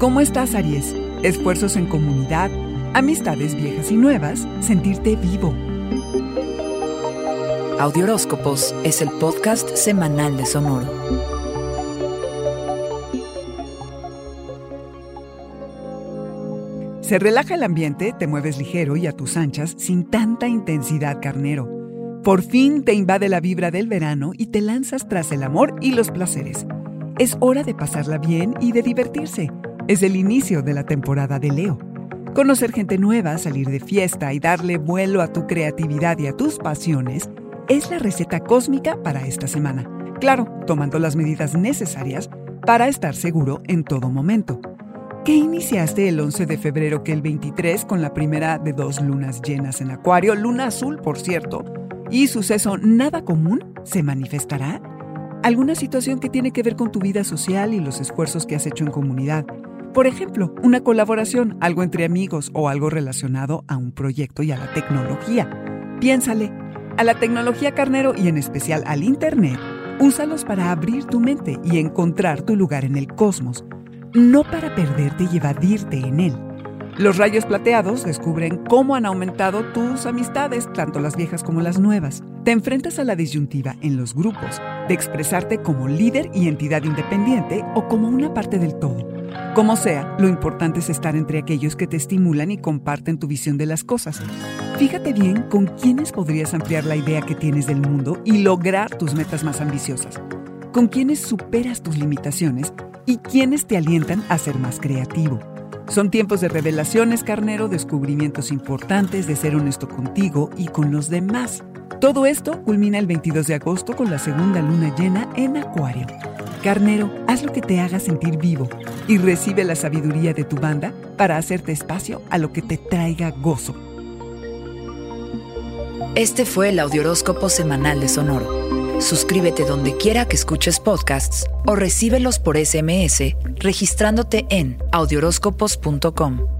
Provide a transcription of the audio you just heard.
¿Cómo estás, Aries? Esfuerzos en comunidad, amistades viejas y nuevas, sentirte vivo. Audioróscopos es el podcast semanal de Sonoro. Se relaja el ambiente, te mueves ligero y a tus anchas sin tanta intensidad carnero. Por fin te invade la vibra del verano y te lanzas tras el amor y los placeres. Es hora de pasarla bien y de divertirse. Es el inicio de la temporada de Leo. Conocer gente nueva, salir de fiesta y darle vuelo a tu creatividad y a tus pasiones es la receta cósmica para esta semana. Claro, tomando las medidas necesarias para estar seguro en todo momento. ¿Qué iniciaste el 11 de febrero que el 23 con la primera de dos lunas llenas en Acuario, luna azul por cierto, y suceso nada común se manifestará? ¿Alguna situación que tiene que ver con tu vida social y los esfuerzos que has hecho en comunidad? Por ejemplo, una colaboración, algo entre amigos o algo relacionado a un proyecto y a la tecnología. Piénsale, a la tecnología carnero y en especial al Internet, úsalos para abrir tu mente y encontrar tu lugar en el cosmos, no para perderte y evadirte en él. Los rayos plateados descubren cómo han aumentado tus amistades, tanto las viejas como las nuevas. Te enfrentas a la disyuntiva en los grupos de expresarte como líder y entidad independiente o como una parte del todo. Como sea, lo importante es estar entre aquellos que te estimulan y comparten tu visión de las cosas. Fíjate bien con quiénes podrías ampliar la idea que tienes del mundo y lograr tus metas más ambiciosas. Con quiénes superas tus limitaciones y quiénes te alientan a ser más creativo. Son tiempos de revelaciones, carnero, descubrimientos importantes, de ser honesto contigo y con los demás. Todo esto culmina el 22 de agosto con la segunda luna llena en Acuario. Carnero, haz lo que te haga sentir vivo y recibe la sabiduría de tu banda para hacerte espacio a lo que te traiga gozo. Este fue el Audioróscopo semanal de Sonoro. Suscríbete donde quiera que escuches podcasts o recíbelos por SMS registrándote en audioróscopos.com.